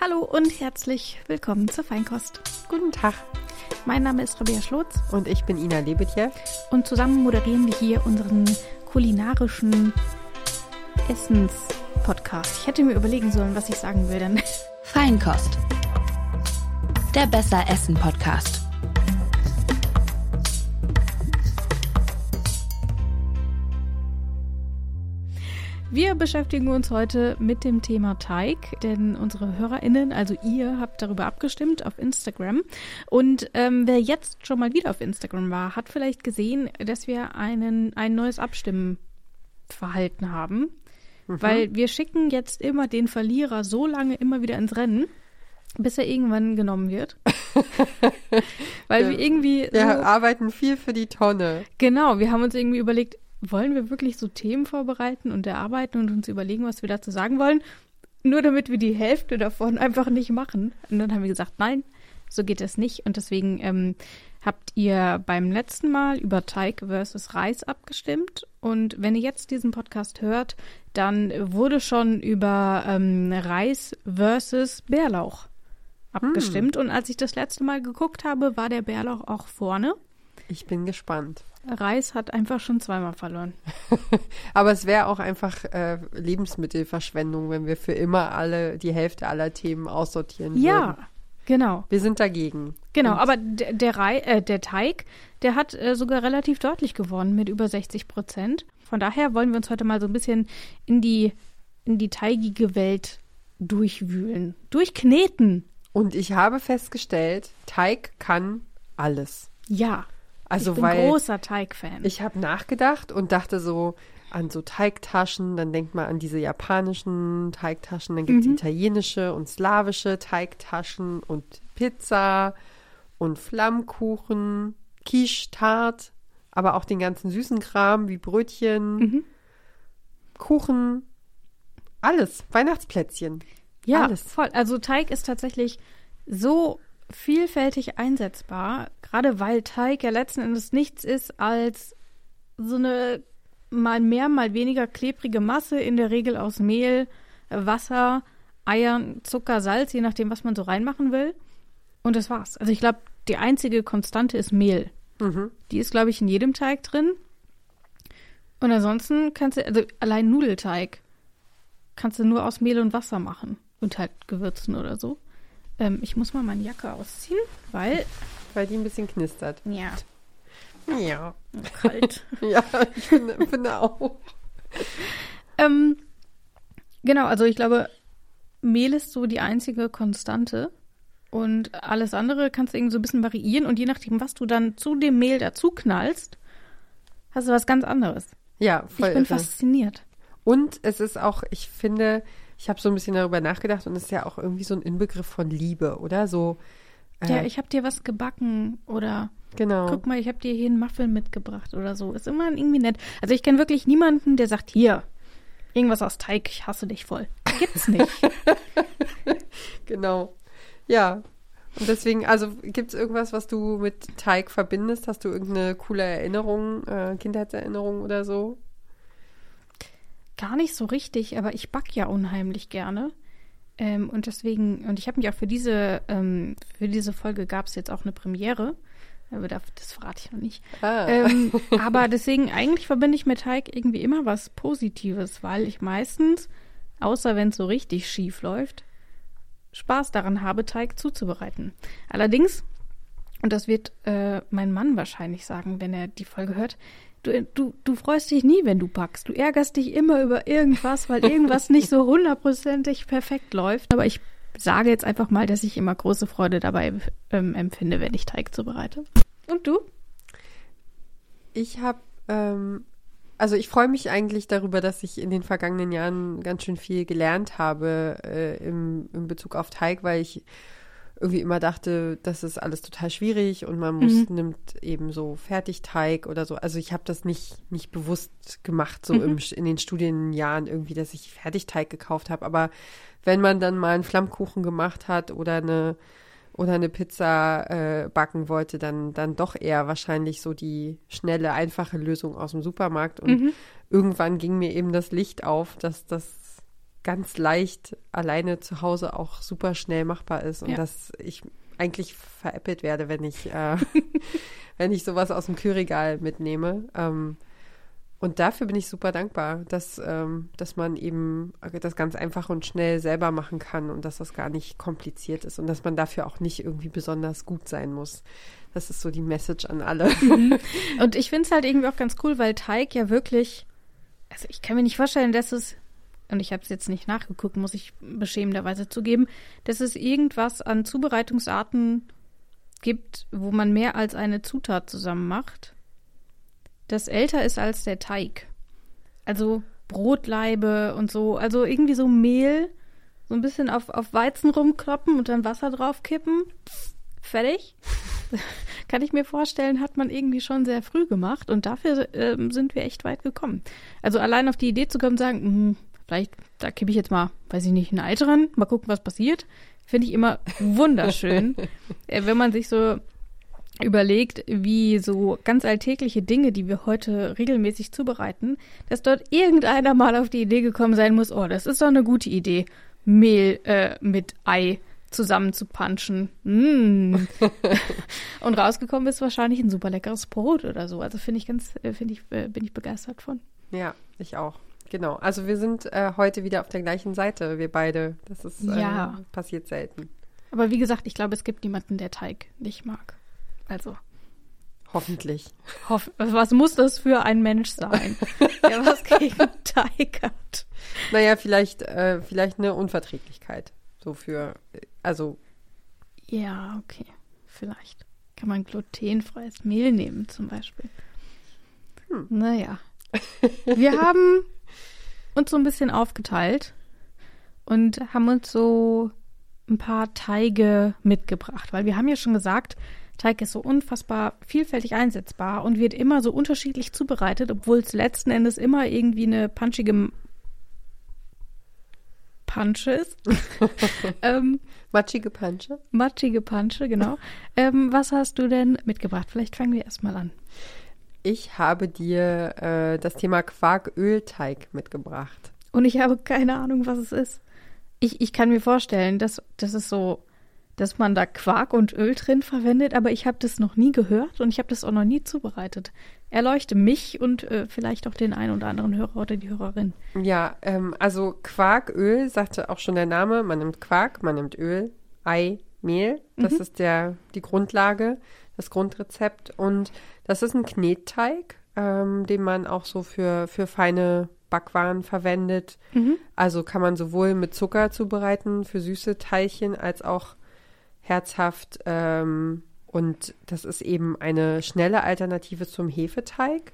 Hallo und herzlich willkommen zur Feinkost. Guten Tag. Mein Name ist Rabea Schlotz Und ich bin Ina Lebetjew. und zusammen moderieren wir hier unseren kulinarischen Essens-Podcast. Ich hätte mir überlegen sollen, was ich sagen will, denn Feinkost. Der Besser Essen Podcast. Wir beschäftigen uns heute mit dem Thema Teig, denn unsere HörerInnen, also ihr, habt darüber abgestimmt auf Instagram. Und ähm, wer jetzt schon mal wieder auf Instagram war, hat vielleicht gesehen, dass wir einen, ein neues Abstimmverhalten haben. Weil wir schicken jetzt immer den Verlierer so lange immer wieder ins Rennen, bis er irgendwann genommen wird. Weil wir irgendwie Wir so, arbeiten viel für die Tonne. genau, wir haben uns irgendwie überlegt, wollen wir wirklich so Themen vorbereiten und erarbeiten und uns überlegen, was wir dazu sagen wollen, nur damit wir die Hälfte davon einfach nicht machen. Und dann haben wir gesagt, nein, so geht es nicht. Und deswegen ähm, habt ihr beim letzten Mal über Teig versus Reis abgestimmt. Und wenn ihr jetzt diesen Podcast hört, dann wurde schon über ähm, Reis versus Bärlauch abgestimmt. Und als ich das letzte Mal geguckt habe, war der Bärlauch auch vorne. Ich bin gespannt. Reis hat einfach schon zweimal verloren. Aber es wäre auch einfach äh, Lebensmittelverschwendung, wenn wir für immer alle die Hälfte aller Themen aussortieren Ja, würden. genau. Wir sind dagegen. Genau, Und aber der, der, Rei, äh, der Teig, der hat äh, sogar relativ deutlich gewonnen mit über 60 Prozent. Von daher wollen wir uns heute mal so ein bisschen in die, in die teigige Welt durchwühlen. Durchkneten. Und ich habe festgestellt, Teig kann alles. Ja. Also ich bin weil großer Teigfan. ich habe nachgedacht und dachte so an so Teigtaschen, dann denkt man an diese japanischen Teigtaschen, dann gibt es italienische und slawische Teigtaschen und Pizza und Flammkuchen, Quiche, Tart, aber auch den ganzen süßen Kram wie Brötchen, Kuchen, alles, Weihnachtsplätzchen. ja, alles. voll. Also Teig ist tatsächlich so vielfältig einsetzbar, gerade weil Teig ja letzten Endes nichts ist als so eine mal mehr, mal weniger klebrige Masse, in der Regel aus Mehl, Wasser, Eiern, Zucker, Salz, je nachdem, was man so reinmachen will. Und das war's. Also ich glaube, die einzige Konstante ist Mehl. Mhm. Die ist, glaube ich, in jedem Teig drin. Und ansonsten kannst du, also allein Nudelteig kannst du nur aus Mehl und Wasser machen. Und halt Gewürzen oder so. Ähm, ich muss mal meine Jacke ausziehen, weil, Weil die ein bisschen knistert. ja, Ja. kalt. Ja, ich finde, finde auch. ähm, genau, also ich glaube, Mehl ist so die einzige Konstante. Und alles andere kannst du irgendwie so ein bisschen variieren. Und je nachdem, was du dann zu dem Mehl dazu knallst, hast du was ganz anderes. Ja, voll ich bin irre. fasziniert. Und es ist auch, ich finde, ich habe so ein bisschen darüber nachgedacht und es ist ja auch irgendwie so ein Inbegriff von Liebe, oder? So, äh, Ja, ich habe dir was gebacken oder genau. guck mal, ich habe dir hier einen Muffin mitgebracht oder so. Ist immer irgendwie nett. Also ich kenne wirklich niemanden, der sagt, hier, irgendwas aus Teig, ich hasse dich voll. Gibt's nicht. Genau. Ja. Und deswegen, also gibt es irgendwas, was du mit Teig verbindest? Hast du irgendeine coole Erinnerung, äh, Kindheitserinnerung oder so? Gar nicht so richtig, aber ich back ja unheimlich gerne. Ähm, und deswegen, und ich habe mich auch für diese, ähm, für diese Folge gab es jetzt auch eine Premiere. Aber das, das verrate ich noch nicht. Ah. Ähm, aber deswegen, eigentlich verbinde ich mit Teig irgendwie immer was Positives, weil ich meistens, außer wenn es so richtig schief läuft, Spaß daran habe, Teig zuzubereiten. Allerdings, und das wird äh, mein Mann wahrscheinlich sagen, wenn er die Folge hört, du, du, du freust dich nie, wenn du backst. Du ärgerst dich immer über irgendwas, weil irgendwas nicht so hundertprozentig perfekt läuft. Aber ich sage jetzt einfach mal, dass ich immer große Freude dabei ähm, empfinde, wenn ich Teig zubereite. Und du? Ich habe, ähm, also ich freue mich eigentlich darüber, dass ich in den vergangenen Jahren ganz schön viel gelernt habe äh, im, in Bezug auf Teig, weil ich irgendwie immer dachte, das ist alles total schwierig und man muss, nimmt eben so Fertigteig oder so. Also ich habe das nicht, nicht bewusst gemacht, so im, in den Studienjahren irgendwie, dass ich Fertigteig gekauft habe. Aber wenn man dann mal einen Flammkuchen gemacht hat oder eine oder eine Pizza äh, backen wollte, dann, dann doch eher wahrscheinlich so die schnelle, einfache Lösung aus dem Supermarkt. Und irgendwann ging mir eben das Licht auf, dass das ganz leicht alleine zu Hause auch super schnell machbar ist und Ja. dass ich eigentlich veräppelt werde, wenn ich, äh, wenn ich sowas aus dem Kühlregal mitnehme. Ähm, und dafür bin ich super dankbar, dass, ähm, dass man eben das ganz einfach und schnell selber machen kann und dass das gar nicht kompliziert ist und dass man dafür auch nicht irgendwie besonders gut sein muss. Das ist so die Message an alle. Und ich finde es halt irgendwie auch ganz cool, weil Teig ja wirklich, also ich kann mir nicht vorstellen, dass es, und ich habe es jetzt nicht nachgeguckt, muss ich beschämenderweise zugeben, dass es irgendwas an Zubereitungsarten gibt, wo man mehr als eine Zutat zusammen macht, das älter ist als der Teig. Also Brotleibe und so, also irgendwie so Mehl, so ein bisschen auf, auf Weizen rumkloppen und dann Wasser draufkippen. Fertig. Kann ich mir vorstellen, hat man irgendwie schon sehr früh gemacht und dafür ähm, sind wir echt weit gekommen. Also allein auf die Idee zu kommen sagen, hm, vielleicht, da kippe ich jetzt mal, weiß ich nicht, ein Ei dran, mal gucken, was passiert, finde ich immer wunderschön. äh, wenn man sich so überlegt, wie so ganz alltägliche Dinge, die wir heute regelmäßig zubereiten, dass dort irgendeiner mal auf die Idee gekommen sein muss, oh, das ist doch eine gute Idee, Mehl äh, mit Ei zusammen zu punchen. Mm. Und rausgekommen ist wahrscheinlich ein super leckeres Brot oder so. Also finde ich ganz, äh, finde ich, äh, bin ich begeistert von. Ja, ich auch. Genau. Also wir sind äh, heute wieder auf der gleichen Seite, wir beide. Das ist äh, Ja. passiert selten. Aber wie gesagt, ich glaube, es gibt niemanden, der Teig nicht mag. Also, Hoffentlich. hoff, was muss das für ein Mensch sein, der was gegen Teig hat? Naja, vielleicht, äh, vielleicht eine Unverträglichkeit. So für, äh, also Ja, okay. Vielleicht. Kann man glutenfreies Mehl nehmen, zum Beispiel. Hm. Naja. Wir haben uns so ein bisschen aufgeteilt und haben uns so ein paar Teige mitgebracht, weil wir haben ja schon gesagt, Teig ist so unfassbar vielfältig einsetzbar und wird immer so unterschiedlich zubereitet, obwohl es letzten Endes immer irgendwie eine punchige Pansche ist. ähm, matschige Pansche. Matschige Pansche, genau. ähm, was hast du denn mitgebracht? Vielleicht fangen wir erstmal an. Ich habe dir äh, das Thema Quarkölteig mitgebracht. Und ich habe keine Ahnung, was es ist. Ich, ich kann mir vorstellen, dass das ist so, dass man da Quark und Öl drin verwendet, aber ich habe das noch nie gehört und ich habe das auch noch nie zubereitet. Erleuchte mich und äh, vielleicht auch den einen oder anderen Hörer oder die Hörerin. Ja, ähm, also Quarköl, sagte auch schon der Name. Man nimmt Quark, man nimmt Öl, Ei, Mehl. Das ist der, die Grundlage, das Grundrezept. Und das ist ein Knetteig, ähm, den man auch so für, für feine Backwaren verwendet. Also kann man sowohl mit Zucker zubereiten für süße Teilchen als auch herzhaft. Ähm, und das ist eben eine schnelle Alternative zum Hefeteig,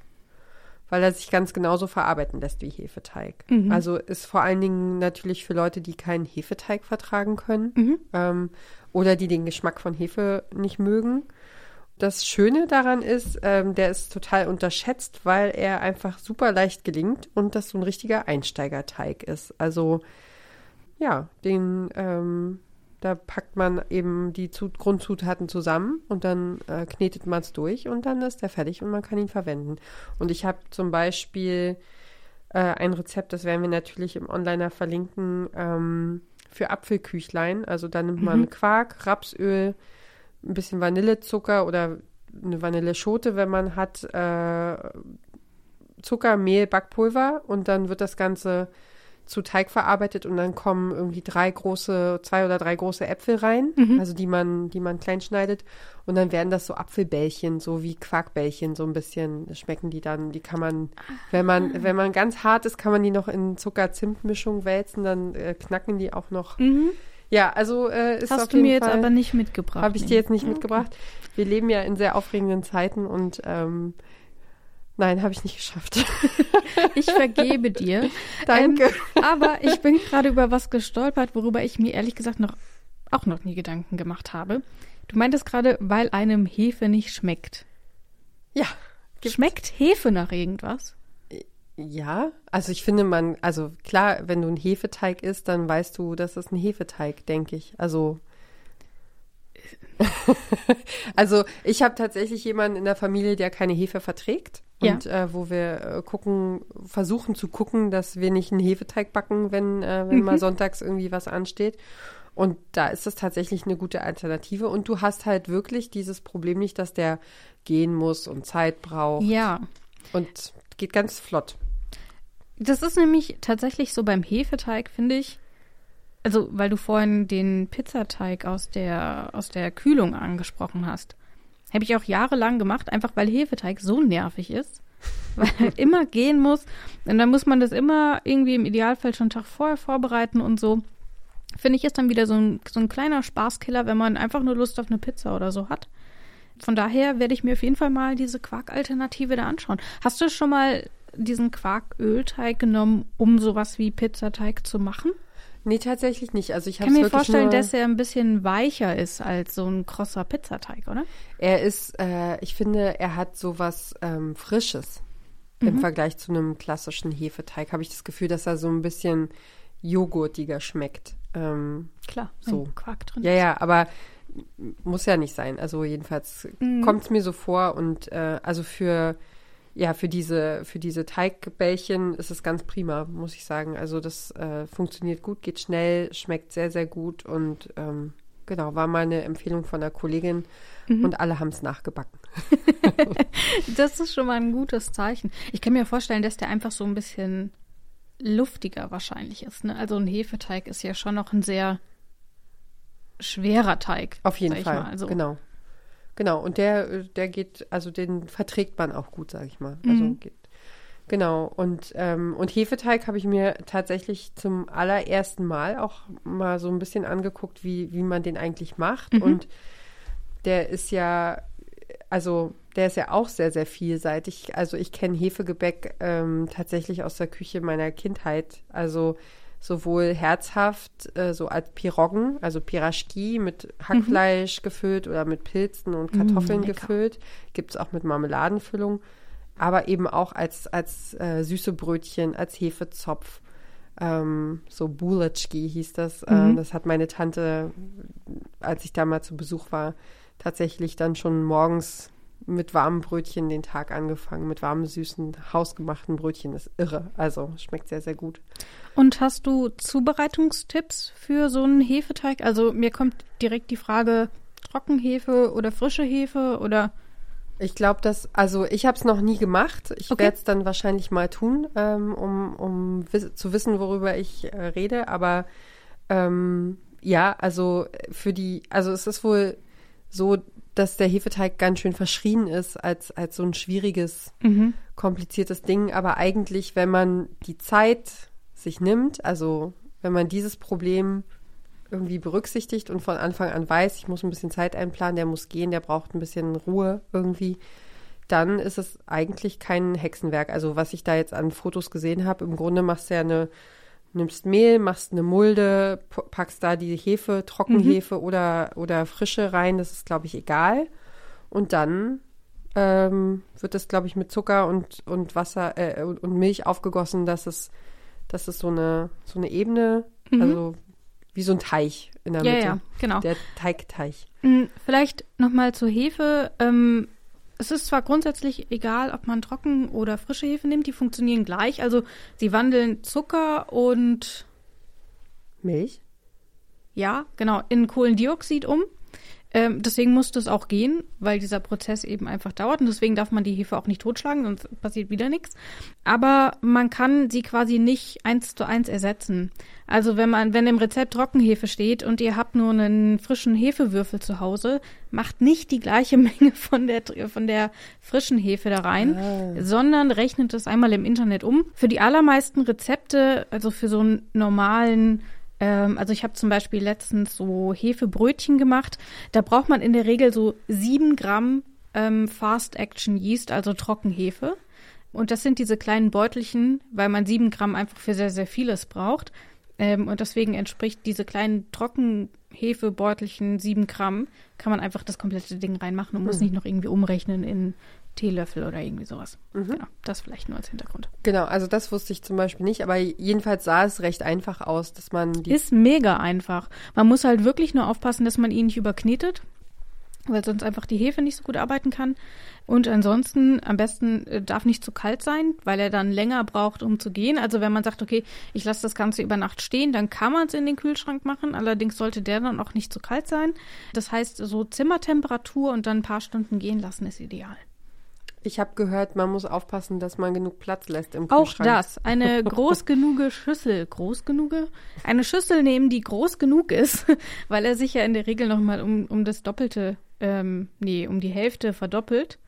weil er sich ganz genauso verarbeiten lässt wie Hefeteig. Also ist vor allen Dingen natürlich für Leute, die keinen Hefeteig vertragen können ähm, oder die den Geschmack von Hefe nicht mögen. Das Schöne daran ist, ähm, der ist total unterschätzt, weil er einfach super leicht gelingt und das so ein richtiger Einsteigerteig ist. Also ja, den ähm, da packt man eben die Zu Grundzutaten zusammen und dann äh, knetet man es durch und dann ist der fertig und man kann ihn verwenden. Und ich habe zum Beispiel äh, ein Rezept, das werden wir natürlich im Onliner verlinken, ähm, für Apfelküchlein. Also da nimmt man Quark, Rapsöl, ein bisschen Vanillezucker oder eine Vanilleschote, wenn man hat, äh, Zucker, Mehl, Backpulver und dann wird das Ganze zu Teig verarbeitet und dann kommen irgendwie drei große, zwei oder drei große Äpfel rein, also die man, die man klein schneidet und dann werden das so Apfelbällchen, so wie Quarkbällchen, so ein bisschen schmecken die dann, die kann man, wenn man, wenn man ganz hart ist, kann man die noch in Zucker-Zimt-Mischung wälzen, dann äh, knacken die auch noch. Ja, also äh, ist auf Hast du jeden mir jetzt Fall, aber nicht mitgebracht. habe ich dir jetzt nicht mitgebracht. Wir leben ja in sehr aufregenden Zeiten und ähm, nein, habe ich nicht geschafft. Ich vergebe dir. Danke. Ähm, aber ich bin gerade über was gestolpert, worüber ich mir ehrlich gesagt noch auch noch nie Gedanken gemacht habe. Du meintest gerade, weil einem Hefe nicht schmeckt. ja. gibt's. Schmeckt Hefe nach irgendwas? Ja, also ich finde man, also klar, wenn du ein Hefeteig isst, dann weißt du, das ist ein Hefeteig, denke ich. Also also ich habe tatsächlich jemanden in der Familie, der keine Hefe verträgt. Ja. Und äh, wo wir äh, gucken, versuchen zu gucken, dass wir nicht einen Hefeteig backen, wenn, äh, wenn mal sonntags irgendwie was ansteht. Und da ist das tatsächlich eine gute Alternative. Und du hast halt wirklich dieses Problem nicht, dass der gehen muss und Zeit braucht. Ja. Und geht ganz flott. Das ist nämlich tatsächlich so beim Hefeteig, finde ich. Also, weil du vorhin den Pizzateig aus der, aus der Kühlung angesprochen hast. Habe ich auch jahrelang gemacht, einfach weil Hefeteig so nervig ist. Weil er immer gehen muss. Und dann muss man das immer irgendwie im Idealfall schon einen Tag vorher vorbereiten und so. Finde ich ist dann wieder so ein, so ein kleiner Spaßkiller, wenn man einfach nur Lust auf eine Pizza oder so hat. Von daher werde ich mir auf jeden Fall mal diese Quark-Alternative da anschauen. Hast du schon mal diesen Quarkölteig genommen, um sowas wie Pizzateig zu machen? Nee, tatsächlich nicht. Also ich kann mir vorstellen, dass er ein bisschen weicher ist als so ein krosser Pizzateig, oder? Er ist, äh, ich finde, er hat sowas ähm, Frisches im Mhm. Vergleich zu einem klassischen Hefeteig. Habe ich das Gefühl, dass er so ein bisschen joghurtiger schmeckt. Ähm, Klar, So. Quark drin ja, ja, aber muss ja nicht sein. Also jedenfalls Mhm. kommt es mir so vor und äh, also für ja für diese für diese Teigbällchen ist es ganz prima, muss ich sagen. Also das äh, funktioniert gut, geht schnell, schmeckt sehr sehr gut und ähm, genau war mal eine Empfehlung von einer Kollegin Mhm. und alle haben es nachgebacken. Das ist schon mal ein gutes Zeichen. Ich kann mir vorstellen, dass der einfach so ein bisschen luftiger wahrscheinlich ist. Ne? Also ein Hefeteig ist ja schon noch ein sehr schwerer Teig. Auf jeden Fall. Mal. Also, Genau. Genau. Und der, äh, der geht, also den verträgt man auch gut, sag ich mal. Also Mhm. geht. Genau. Und, ähm, und Hefeteig habe ich mir tatsächlich zum allerersten Mal auch mal so ein bisschen angeguckt, wie, wie man den eigentlich macht. Mhm. Und der ist ja, also der ist ja auch sehr, sehr vielseitig. Also ich kenne Hefegebäck ähm, tatsächlich aus der Küche meiner Kindheit. Also sowohl herzhaft, äh, so als Piroggen, also Piraschki mit Hackfleisch gefüllt oder mit Pilzen und Kartoffeln Mm, gefüllt. Gibt es auch mit Marmeladenfüllung. Aber eben auch als, als äh, süße Brötchen, als Hefezopf. Ähm, so Buletschki hieß das. Äh, Mhm. das hat meine Tante, als ich da mal zu Besuch war, tatsächlich dann schon morgens mit warmen Brötchen den Tag angefangen, mit warmen, süßen, hausgemachten Brötchen. Das ist irre. Also schmeckt sehr, sehr gut. Und hast du Zubereitungstipps für so einen Hefeteig? Also mir kommt direkt die Frage, Trockenhefe oder frische Hefe oder Ich glaube, dass, also ich habe es noch nie gemacht. Ich Okay. werde es dann wahrscheinlich mal tun, ähm, um, um wiss zu wissen, worüber ich äh, rede. Aber ähm, ja, also für die, also es ist wohl so, dass der Hefeteig ganz schön verschrien ist als, als so ein schwieriges, Mhm. kompliziertes Ding. Aber eigentlich, wenn man die Zeit sich nimmt, also wenn man dieses Problem irgendwie berücksichtigt und von Anfang an weiß, ich muss ein bisschen Zeit einplanen, der muss gehen, der braucht ein bisschen Ruhe irgendwie, dann ist es eigentlich kein Hexenwerk. Also was ich da jetzt an Fotos gesehen habe, im Grunde machst du ja eine, nimmst Mehl, machst eine Mulde, packst da die Hefe, Trockenhefe oder, oder frische rein, das ist, glaube ich, egal. Und dann ähm, wird das, glaube ich, mit Zucker und, und Wasser äh, und, und Milch aufgegossen, dass es, dass es so eine, so eine Ebene, also wie so ein Teich in der Ja, Mitte. ja, genau. Der Teigteich. Mm, Vielleicht nochmal zur Hefe. Ähm, es ist zwar grundsätzlich egal, ob man trocken oder frische Hefe nimmt, die funktionieren gleich. Also sie wandeln Zucker und Milch? ja, genau, in Kohlendioxid um. Ähm, deswegen muss das auch gehen, weil dieser Prozess eben einfach dauert und deswegen darf man die Hefe auch nicht totschlagen, sonst passiert wieder nichts. Aber man kann sie quasi nicht eins zu eins ersetzen. Also wenn man, wenn im Rezept Trockenhefe steht und ihr habt nur einen frischen Hefewürfel zu Hause, macht nicht die gleiche Menge von der von der frischen Hefe da rein, sondern rechnet das einmal im Internet um. Für die allermeisten Rezepte, also für so einen normalen ähm, also ich habe zum Beispiel letztens so Hefebrötchen gemacht. Da braucht man in der Regel so sieben Gramm ähm, Fast Action Yeast, also Trockenhefe. Und das sind diese kleinen Beutelchen, weil man sieben Gramm einfach für sehr, sehr vieles braucht. Ähm, und deswegen entspricht diese kleinen Trockenhefebeutelchen sieben Gramm, kann man einfach das komplette Ding reinmachen und muss nicht noch irgendwie umrechnen in Teelöffel oder irgendwie sowas. Genau, das vielleicht nur als Hintergrund. Genau, also das wusste ich zum Beispiel nicht, aber jedenfalls sah es recht einfach aus, dass man die. Ist mega einfach. Man muss halt wirklich nur aufpassen, dass man ihn nicht überknetet. weil sonst einfach die Hefe nicht so gut arbeiten kann. Und ansonsten am besten äh, darf nicht zu kalt sein, weil er dann länger braucht, um zu gehen. Also wenn man sagt, okay, ich lasse das Ganze über Nacht stehen, dann kann man es in den Kühlschrank machen. Allerdings sollte der dann auch nicht zu kalt sein. Das heißt, so Zimmertemperatur und dann ein paar Stunden gehen lassen ist ideal. Ich habe gehört, man muss aufpassen, dass man genug Platz lässt im Auch Kühlschrank. das. Eine groß genuge Schüssel. Groß genuge? Eine Schüssel nehmen, die groß genug ist, weil er sich ja in der Regel nochmal um, um das Doppelte, ähm, nee, um die Hälfte verdoppelt.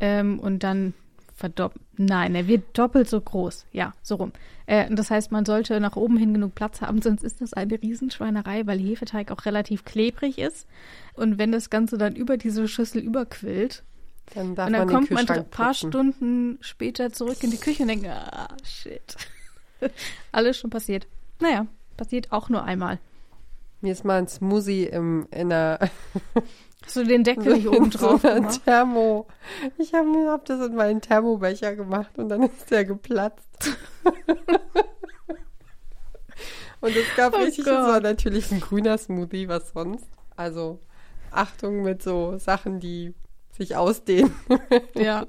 Ähm, und dann verdoppelt. Nein, er wird doppelt so groß. Ja, so rum. Äh, das heißt, man sollte nach oben hin genug Platz haben, sonst ist das eine Riesenschweinerei, weil Hefeteig auch relativ klebrig ist. Und wenn das Ganze dann über diese Schüssel überquillt, Dann darf und dann man kommt man ein paar putzen. Stunden später zurück in die Küche und denkt, ah, shit. Alles schon passiert. Naja, passiert auch nur einmal. Mir ist mal ein Smoothie im, in einer, Hast du den Deckel nicht oben so drauf einer gemacht? Thermo. Ich habe mir hab das in meinen Thermobecher gemacht und dann ist der geplatzt. und es gab Oh richtig, es war natürlich ein grüner Smoothie, was sonst. Also Achtung mit so Sachen, die sich ausdehnen. Ja.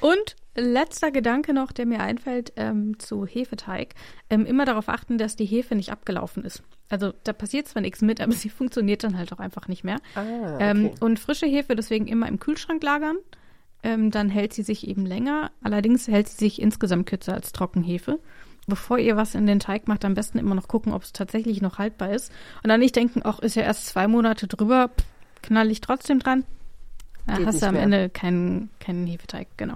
Und letzter Gedanke noch, der mir einfällt ähm, zu Hefeteig. Ähm, immer darauf achten, dass die Hefe nicht abgelaufen ist. Also da passiert zwar nichts mit, aber sie funktioniert dann halt auch einfach nicht mehr. Ah, Ähm, okay. und frische Hefe deswegen immer im Kühlschrank lagern. Ähm, dann hält sie sich eben länger. Allerdings hält sie sich insgesamt kürzer als Trockenhefe. Bevor ihr was in den Teig macht, am besten immer noch gucken, ob es tatsächlich noch haltbar ist. Und dann nicht denken, ach, ist ja erst zwei Monate drüber, knall ich trotzdem dran. Dann Geht hast du am mehr. Ende keinen, keinen Hefeteig, genau.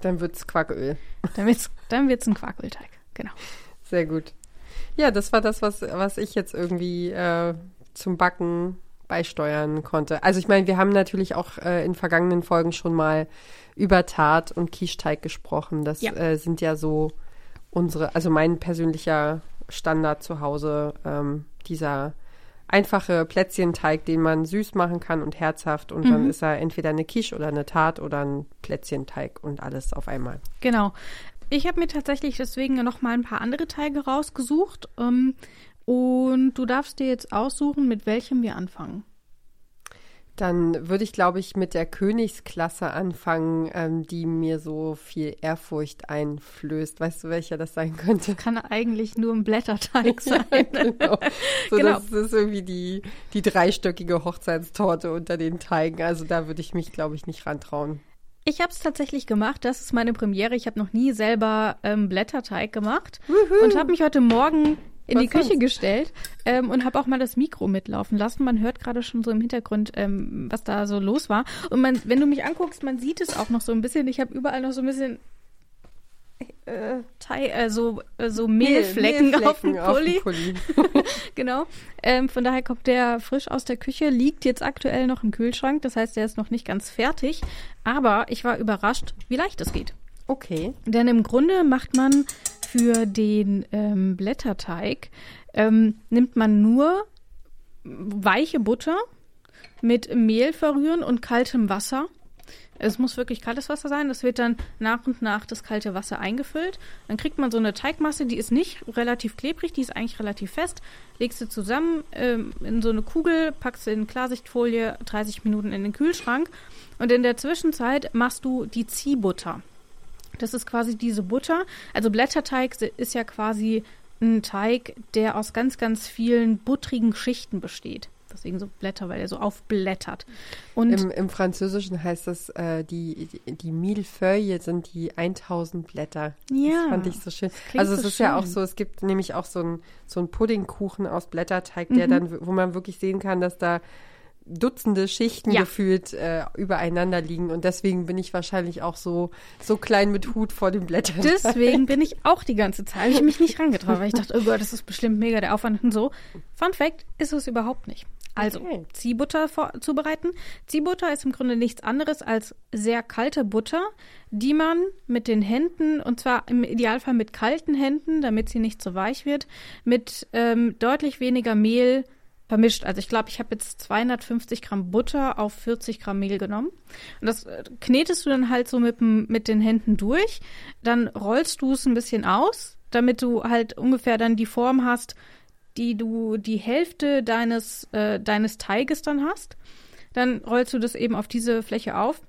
Dann wird's Quacköl. Dann wird's, dann wird's ein Quarkölteig, genau. Sehr gut. Ja, das war das, was, was ich jetzt irgendwie äh, zum Backen beisteuern konnte. Also ich meine, wir haben natürlich auch äh, in vergangenen Folgen schon mal über Tart und Quicheteig gesprochen. Das Ja. äh, sind ja so unsere, also mein persönlicher Standard zu Hause, ähm, dieser einfache Plätzchenteig, den man süß machen kann und herzhaft und dann ist er entweder eine Quiche oder eine Tart oder ein Plätzchenteig und alles auf einmal. Genau. Ich habe mir tatsächlich deswegen noch mal ein paar andere Teige rausgesucht. Ähm, und du darfst dir jetzt aussuchen, mit welchem wir anfangen. Dann würde ich, glaube ich, mit der Königsklasse anfangen, ähm, die mir so viel Ehrfurcht einflößt. Weißt du, welcher das sein könnte? Kann eigentlich nur ein Blätterteig sein. genau. So, Genau. Das ist irgendwie die, die dreistöckige Hochzeitstorte unter den Teigen. Also da würde ich mich, glaube ich, nicht rantrauen. Ich habe es tatsächlich gemacht. Das ist meine Premiere. Ich habe noch nie selber ähm, Blätterteig gemacht und habe mich heute Morgen in Was die Küche sonst? gestellt ähm, und habe auch mal das Mikro mitlaufen lassen. Man hört gerade schon so im Hintergrund, ähm, was da so los war. Und man, wenn du mich anguckst, man sieht es auch noch so ein bisschen. Ich habe überall noch so ein bisschen äh, äh, so, äh, so Mehlflecken, auf dem Pulli. Pulli. Genau. Ähm, von daher kommt der frisch aus der Küche, liegt jetzt aktuell noch im Kühlschrank. Das heißt, der ist noch nicht ganz fertig. Aber ich war überrascht, wie leicht es geht. Okay. Denn im Grunde macht man für den ähm, Blätterteig, ähm, nimmt man nur weiche Butter mit Mehl verrühren und kaltem Wasser. Es muss wirklich kaltes Wasser sein. Das wird dann nach und nach das kalte Wasser eingefüllt. Dann kriegt man so eine Teigmasse, die ist nicht relativ klebrig, die ist eigentlich relativ fest. Legst du zusammen ähm, in so eine Kugel, packst sie in Klarsichtfolie 30 Minuten in den Kühlschrank. Und in der Zwischenzeit machst du die Ziehbutter. Das ist quasi diese Butter. Also Blätterteig ist ja quasi ein Teig, der aus ganz, ganz vielen buttrigen Schichten besteht. Deswegen so Blätter, weil er so aufblättert. Und Im, Im Französischen heißt das, äh, die, die, Millefeuille sind die 1000 Blätter. Ja, Das fand ich so schön. Also es so ist ja auch schön. so, es gibt nämlich auch so einen so Puddingkuchen aus Blätterteig, der Mhm. dann, wo man wirklich sehen kann, dass da Dutzende Schichten Ja. gefühlt äh, übereinander liegen und deswegen bin ich wahrscheinlich auch so so klein mit Hut vor den Blättern. Deswegen bin ich auch die ganze Zeit, ich mich nicht rangetraut, weil ich dachte, oh Gott, das ist bestimmt mega der Aufwand und so. Fun Fact, ist es überhaupt nicht. Also, Okay. Ziehbutter zubereiten. Ziehbutter ist im Grunde nichts anderes als sehr kalte Butter, die man mit den Händen, und zwar im Idealfall mit kalten Händen, damit sie nicht so weich wird, mit ähm, deutlich weniger Mehl vermischt. Also ich glaube, ich habe jetzt 250 Gramm Butter auf 40 Gramm Mehl genommen. Und das äh, knetest du dann halt so mit, mit den Händen durch. Dann rollst du es ein bisschen aus, damit du halt ungefähr dann die Form hast, die du die Hälfte deines, äh, deines Teiges dann hast. dann rollst du das eben auf diese Fläche auf,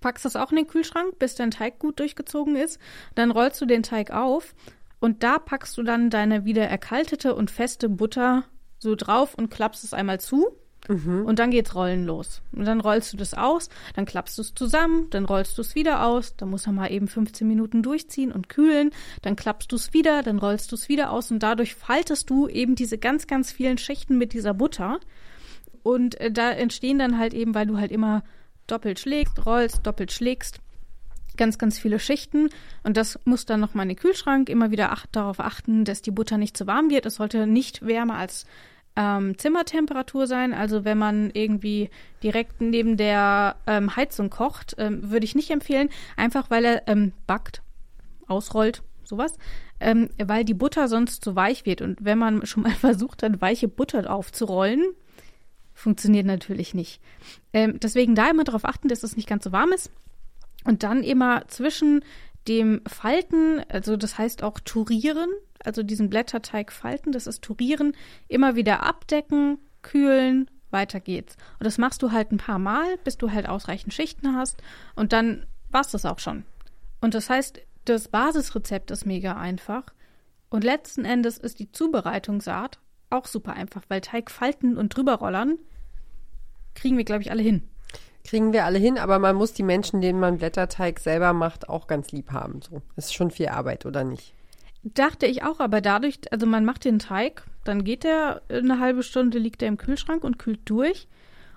packst das auch in den Kühlschrank, bis dein Teig gut durchgezogen ist. Dann rollst du den Teig auf und da packst du dann deine wieder erkaltete und feste Butter so drauf und klappst es einmal zu. Und dann geht's rollen los. Und dann rollst du das aus, dann klappst du es zusammen, dann rollst du es wieder aus, dann muss er mal eben 15 Minuten durchziehen und kühlen, dann klappst du es wieder, dann rollst du es wieder aus und dadurch faltest du eben diese ganz, ganz vielen Schichten mit dieser Butter. Und äh, da entstehen dann halt eben, weil du halt immer doppelt schlägst, rollst, doppelt schlägst, ganz, ganz viele Schichten. Und das muss dann nochmal in den Kühlschrank. Immer wieder acht, darauf achten, dass die Butter nicht zu warm wird. Es sollte nicht wärmer als ähm, Zimmertemperatur sein. Also wenn man irgendwie direkt neben der ähm, Heizung kocht, ähm, würde ich nicht empfehlen. Einfach weil er ähm, backt, ausrollt, sowas. Ähm, weil die Butter sonst zu weich wird. Und wenn man schon mal versucht hat, weiche Butter aufzurollen, funktioniert natürlich nicht. Ähm, deswegen da immer darauf achten, dass es nicht ganz so warm ist. Und dann immer zwischen dem Falten, also das heißt auch Turieren, also diesen Blätterteig falten, das ist Turieren, immer wieder abdecken, kühlen, weiter geht's. Und das machst du halt ein paar Mal, bis du halt ausreichend Schichten hast und dann war's das auch schon. Und das heißt, das Basisrezept ist mega einfach und letzten Endes ist die Zubereitungsart auch super einfach, weil Teig falten und drüberrollern kriegen wir, glaube ich, alle hin. Kriegen wir alle hin, aber man muss die Menschen, denen man Blätterteig selber macht, auch ganz lieb haben. So. Das ist schon viel Arbeit, oder nicht? Dachte ich auch, aber dadurch, also man macht den Teig, dann geht der eine halbe Stunde, liegt er im Kühlschrank und kühlt durch.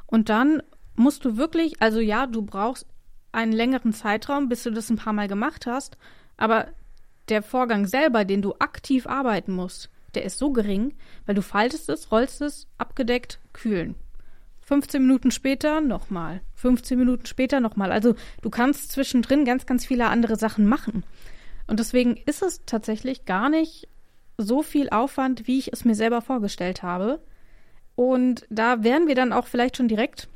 Und dann musst du wirklich, also ja, du brauchst einen längeren Zeitraum, bis du das ein paar Mal gemacht hast, aber der Vorgang selber, den du aktiv arbeiten musst, der ist so gering, weil du faltest es, rollst es, abgedeckt, kühlen. 15 Minuten später nochmal. 15 Minuten später nochmal. Also du kannst zwischendrin ganz, ganz viele andere Sachen machen. Und deswegen ist es tatsächlich gar nicht so viel Aufwand, wie ich es mir selber vorgestellt habe. Und da wären wir dann auch vielleicht schon direkt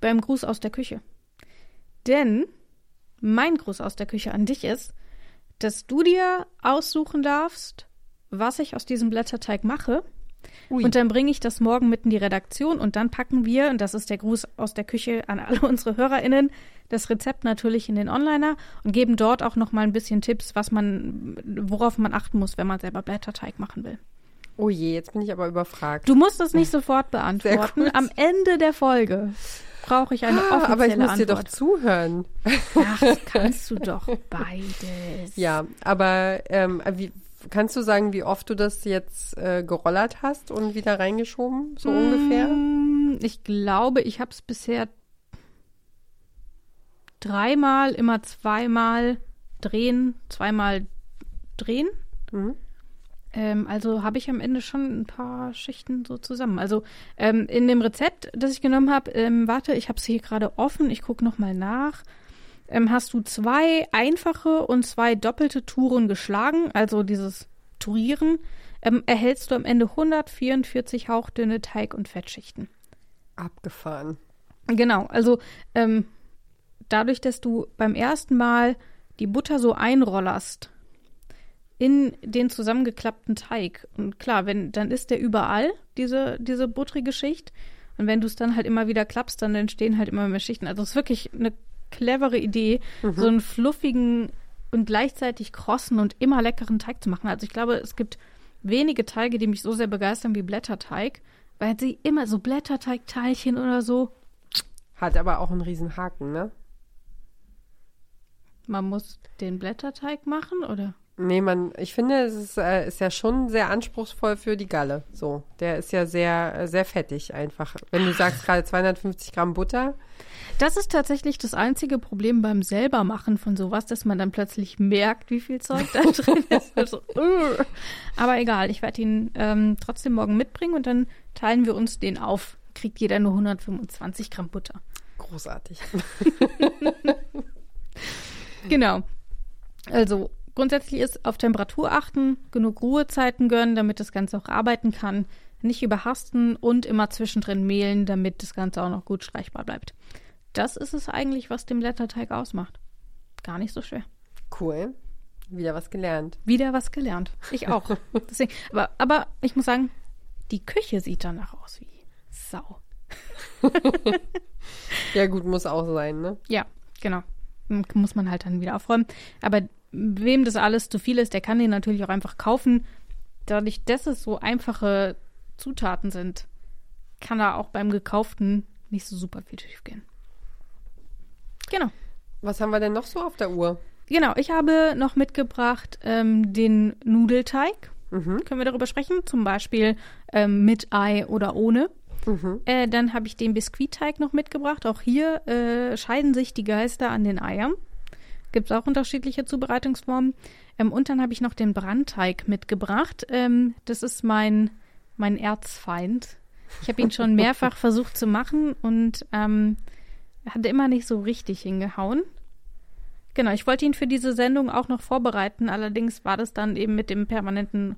beim Gruß aus der Küche. Denn mein Gruß aus der Küche an dich ist, dass du dir aussuchen darfst, was ich aus diesem Blätterteig mache Ui. und dann bringe ich das morgen mit in die Redaktion und dann packen wir, und das ist der Gruß aus der Küche an alle unsere HörerInnen, das Rezept natürlich in den Onliner und geben dort auch noch mal ein bisschen Tipps, was man, worauf man achten muss, wenn man selber Blätterteig machen will. Oh je, jetzt bin ich aber überfragt. Du musst es nicht sofort beantworten. Am Ende der Folge brauche ich eine ah, offizielle aber ich muss dir doch Antwort. zuhören. Ach, das kannst du doch beides. Ja, aber ähm, wie, kannst du sagen, wie oft du das jetzt äh, gerollert hast und wieder reingeschoben, so ungefähr? Mm, Ich glaube, ich habe es bisher dreimal, immer zweimal drehen, zweimal drehen. Mhm. Ähm, also habe ich am Ende schon ein paar Schichten so zusammen. Also ähm, in dem Rezept, das ich genommen habe, ähm, warte, ich habe es hier gerade offen, ich gucke nochmal nach. Ähm, hast du zwei einfache und zwei doppelte Touren geschlagen, also dieses Turieren, ähm, erhältst du am Ende 144 hauchdünne Teig- und Fettschichten. Abgefahren. Genau, also ähm, dadurch, dass du beim ersten Mal die Butter so einrollerst in den zusammengeklappten Teig. Und klar, wenn, dann ist der überall, diese, diese buttrige Schicht. Und wenn du es dann halt immer wieder klappst, dann entstehen halt immer mehr Schichten. Also es ist wirklich eine clevere Idee, so einen fluffigen und gleichzeitig krossen und immer leckeren Teig zu machen. Also ich glaube, es gibt wenige Teige, die mich so sehr begeistern wie Blätterteig, weil sie immer so Blätterteigteilchen oder so, Hat aber auch einen riesen Haken, ne? Man muss den Blätterteig machen, oder? Nee, man, ich finde, es ist, äh, ist ja schon sehr anspruchsvoll für die Galle. So, der ist ja sehr, äh, sehr fettig einfach. Wenn du sagst gerade 250 Gramm Butter, Das ist tatsächlich das einzige Problem beim selbermachen von sowas, dass man dann plötzlich merkt, wie viel Zeug da drin ist. Also, uh. Aber egal, ich werde ihn ähm, trotzdem morgen mitbringen und dann teilen wir uns den auf. Kriegt jeder nur 125 Gramm Butter. großartig. Genau. Also grundsätzlich ist auf Temperatur achten, genug Ruhezeiten gönnen, damit das Ganze auch arbeiten kann, nicht überhasten und immer zwischendrin mehlen, damit das Ganze auch noch gut streichbar bleibt. Das ist es eigentlich, was den Blätterteig ausmacht. Gar nicht so schwer. Cool. Wieder was gelernt. Wieder was gelernt. Ich auch. Deswegen, aber, aber ich muss sagen, die Küche sieht danach aus wie Sau. ja, gut, muss auch sein, ne? Ja, genau. Muss man halt dann wieder aufräumen. Aber wem das alles zu viel ist, der kann den natürlich auch einfach kaufen. Dadurch, dass es so einfache Zutaten sind, kann da auch beim Gekauften nicht so super viel schief gehen. Genau. Was haben wir denn noch so auf der Uhr? Genau, ich habe noch mitgebracht ähm, den Nudelteig. Mhm. Können wir darüber sprechen? Zum Beispiel ähm, mit Ei oder ohne. Mhm. Äh, dann habe ich den Biskuitteig noch mitgebracht. Auch hier äh, scheiden sich die Geister an den Eiern. Gibt es auch unterschiedliche Zubereitungsformen. Ähm, und dann habe ich noch den Brandteig mitgebracht. Ähm, das ist mein, mein Erzfeind. Ich habe ihn schon mehrfach versucht zu machen und ähm, er hat immer nicht so richtig hingehauen. Genau, ich wollte ihn für diese Sendung auch noch vorbereiten. Allerdings war das dann eben mit dem permanenten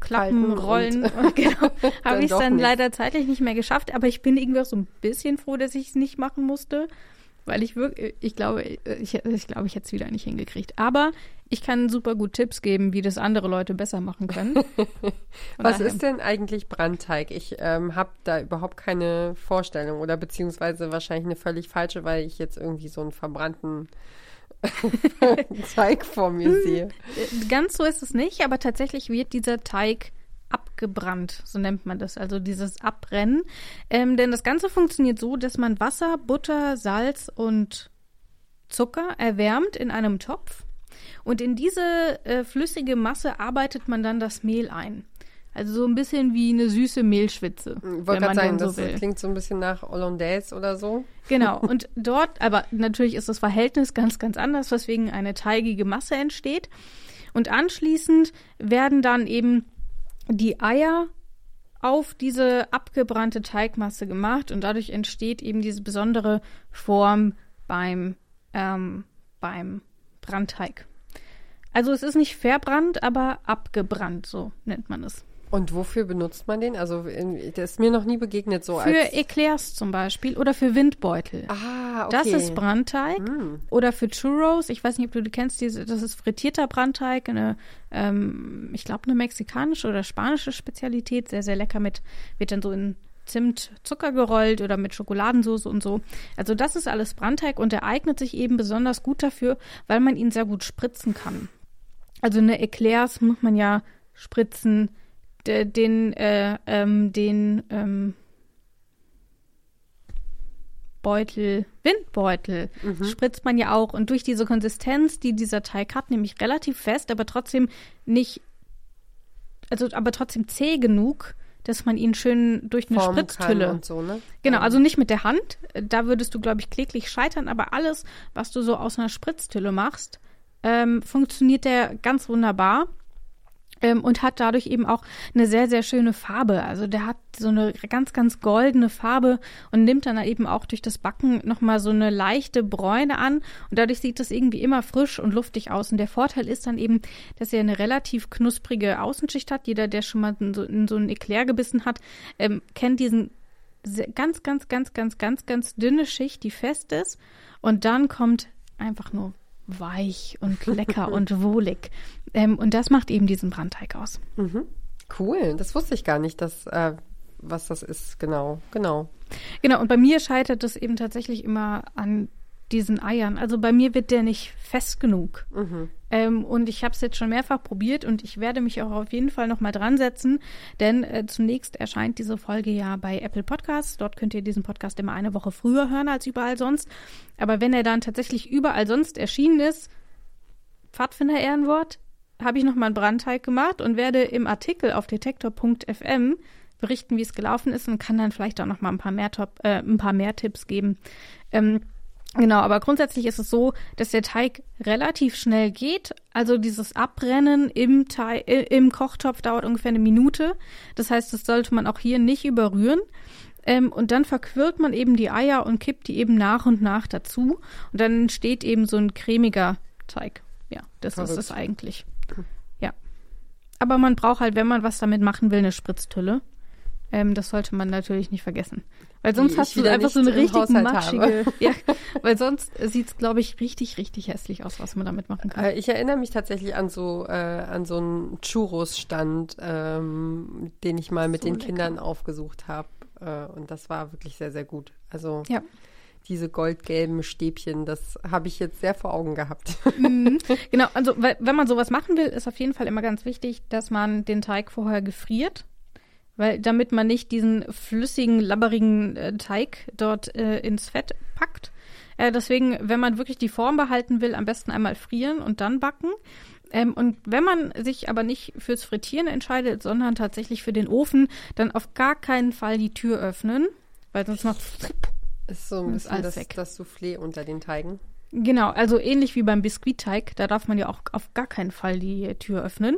Klappen, Halten Rollen. und- genau, habe ich es dann nicht. leider zeitlich nicht mehr geschafft. Aber ich bin irgendwie auch so ein bisschen froh, dass ich es nicht machen musste. Weil ich wirklich, ich glaube, ich, ich glaube, ich hätte es wieder nicht hingekriegt. Aber ich kann super gut Tipps geben, wie das andere Leute besser machen können. Was daher- ist denn eigentlich Brandteig? Ich ähm, habe da überhaupt keine Vorstellung oder beziehungsweise wahrscheinlich eine völlig falsche, weil ich jetzt irgendwie so einen verbrannten Teig vor mir sehe. Ganz so ist es nicht, aber tatsächlich wird dieser Teig abgebrannt, so nennt man das, also dieses Abbrennen. Ähm, denn das Ganze funktioniert so, dass man Wasser, Butter, Salz und Zucker erwärmt in einem Topf und in diese äh, flüssige Masse arbeitet man dann das Mehl ein. Also so ein bisschen wie eine süße Mehlschwitze, Ich wollte man gerade sagen, denn das so will. klingt so ein bisschen nach Hollandaise oder so. Genau, und dort, aber natürlich ist das Verhältnis ganz, ganz anders, weswegen eine teigige Masse entsteht. Und anschließend werden dann eben die Eier auf diese abgebrannte Teigmasse gemacht und dadurch entsteht eben diese besondere Form beim, ähm, beim Brandteig. Also es ist nicht verbrannt, aber abgebrannt, so nennt man es. Und wofür benutzt man den? Also das ist mir noch nie begegnet so Für. Eclairs zum Beispiel oder für Windbeutel. Ah, okay. Das ist Brandteig. Mm. Oder für Churros, ich weiß nicht, ob du die kennst, diese, das ist frittierter Brandteig, eine, ähm, ich glaube, eine mexikanische oder spanische Spezialität, sehr, sehr lecker mit, wird dann so in Zimt, Zucker gerollt oder mit Schokoladensauce und so. Also das ist alles Brandteig und der eignet sich eben besonders gut dafür, weil man ihn sehr gut spritzen kann. Also eine Eclairs muss man ja spritzen, den, äh, ähm, den, ähm, Beutel, Windbeutel, spritzt man ja auch. Und durch diese Konsistenz, die dieser Teig hat, nämlich relativ fest, aber trotzdem nicht, also aber trotzdem zäh genug, dass man ihn schön durch eine Formen Spritztülle. und so, ne? Genau, also nicht mit der Hand. Da würdest du, glaube ich, kläglich scheitern, aber alles, was du so aus einer Spritztülle machst, ähm, funktioniert der ganz wunderbar. Ähm, und hat dadurch eben auch eine sehr, sehr schöne Farbe. Also der hat so eine ganz, ganz goldene Farbe und nimmt dann eben auch durch das Backen nochmal so eine leichte Bräune an. Und dadurch sieht das irgendwie immer frisch und luftig aus. Und der Vorteil ist dann eben, dass er eine relativ knusprige Außenschicht hat. Jeder, der schon mal in so, in so einen Eclair gebissen hat, ähm, kennt diesen ganz, ganz, ganz, ganz, ganz, ganz dünne Schicht, die fest ist. Und dann kommt einfach nur weich und lecker und wohlig. Ähm, und das macht eben diesen Brandteig aus. Cool, das wusste ich gar nicht, dass, äh, was das ist. Genau, genau. Genau, und bei mir scheitert es eben tatsächlich immer an diesen Eiern. Also bei mir wird der nicht fest genug. Ähm, und ich habe es jetzt schon mehrfach probiert und ich werde mich auch auf jeden Fall noch mal dran setzen, denn äh, zunächst erscheint diese Folge ja bei Apple Podcasts. Dort könnt ihr diesen Podcast immer eine Woche früher hören als überall sonst. Aber wenn er dann tatsächlich überall sonst erschienen ist, Pfadfinder Ehrenwort, habe ich noch mal einen Brandteig gemacht und werde im Artikel auf detektor.fm berichten, wie es gelaufen ist und kann dann vielleicht auch noch mal ein paar mehr, Top, äh, ein paar mehr Tipps geben. Ähm, Genau, aber grundsätzlich ist es so, dass der Teig relativ schnell geht. Also dieses Abbrennen im, Teig, äh, im Kochtopf dauert ungefähr eine Minute. Das heißt, das sollte man auch hier nicht überrühren. Ähm, und dann verquirlt man eben die Eier und kippt die eben nach und nach dazu. Und dann entsteht eben so ein cremiger Teig. Ja, das Verrückt. ist es eigentlich. Ja. Aber man braucht halt, wenn man was damit machen will, eine Spritztülle. Ähm, das sollte man natürlich nicht vergessen. Weil sonst ich hast du einfach so eine richtig Haushalt matschige. Ja, weil sonst sieht es, glaube ich, richtig, richtig hässlich aus, was man damit machen kann. Äh, ich erinnere mich tatsächlich an so, äh, an so einen Churros-Stand, ähm, den ich mal mit So den lecker. Kindern aufgesucht habe. Äh, und das war wirklich sehr, sehr gut. Also Ja. diese goldgelben Stäbchen, das habe ich jetzt sehr vor Augen gehabt. Mhm. Genau, also wenn man sowas machen will, ist auf jeden Fall immer ganz wichtig, dass man den Teig vorher gefriert. Weil damit man nicht diesen flüssigen, labberigen äh, Teig dort äh, ins Fett packt. Äh, deswegen, wenn man wirklich die Form behalten will, am besten einmal frieren und dann backen. Ähm, und wenn man sich aber nicht fürs Frittieren entscheidet, sondern tatsächlich für den Ofen, dann auf gar keinen Fall die Tür öffnen, weil sonst macht Ist so ein bisschen das, das Soufflé unter den Teigen. Genau, also ähnlich wie beim Biskuitteig, da darf man ja auch auf gar keinen Fall die Tür öffnen.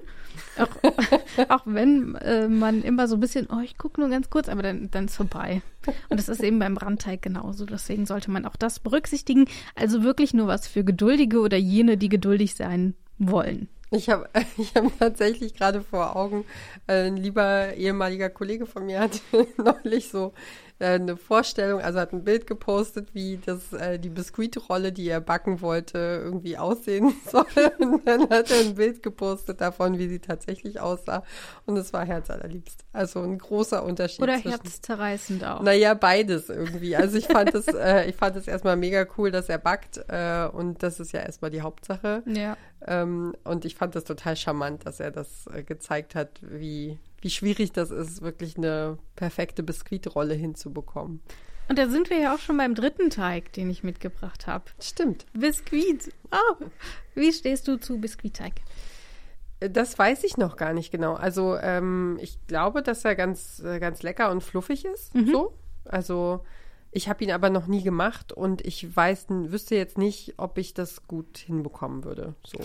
Auch, auch wenn äh, man immer so ein bisschen, oh, ich gucke nur ganz kurz, aber dann, dann ist vorbei. Und das ist eben beim Brandteig genauso. Deswegen sollte man auch das berücksichtigen. Also wirklich nur was für Geduldige oder jene, die geduldig sein wollen. Ich habe ich hab tatsächlich gerade vor Augen, äh, ein lieber ehemaliger Kollege von mir hat neulich so eine Vorstellung, also hat ein Bild gepostet, wie das äh, die Biskuitrolle, die er backen wollte, irgendwie aussehen soll. Und dann hat er ein Bild gepostet davon, wie sie tatsächlich aussah. Und es war herzallerliebst. Also ein großer Unterschied. Oder zwischen herzzerreißend auch. Naja, beides irgendwie. Also ich fand es, äh, ich fand es erstmal mega cool, dass er backt äh, und das ist ja erstmal die Hauptsache. Ja. Ähm, und ich fand das total charmant, dass er das äh, gezeigt hat, wie, wie schwierig das ist, wirklich eine perfekte Biskuitrolle hinzubekommen. Und da sind wir ja auch schon beim dritten Teig, den ich mitgebracht habe. Stimmt. Biskuit. Oh. Wie stehst du zu Biskuitteig? Das weiß ich noch gar nicht genau. Also ähm, ich glaube, dass er ganz, äh, ganz lecker und fluffig ist. So. Also ich habe ihn aber noch nie gemacht und ich weiß, wüsste jetzt nicht, ob ich das gut hinbekommen würde. So.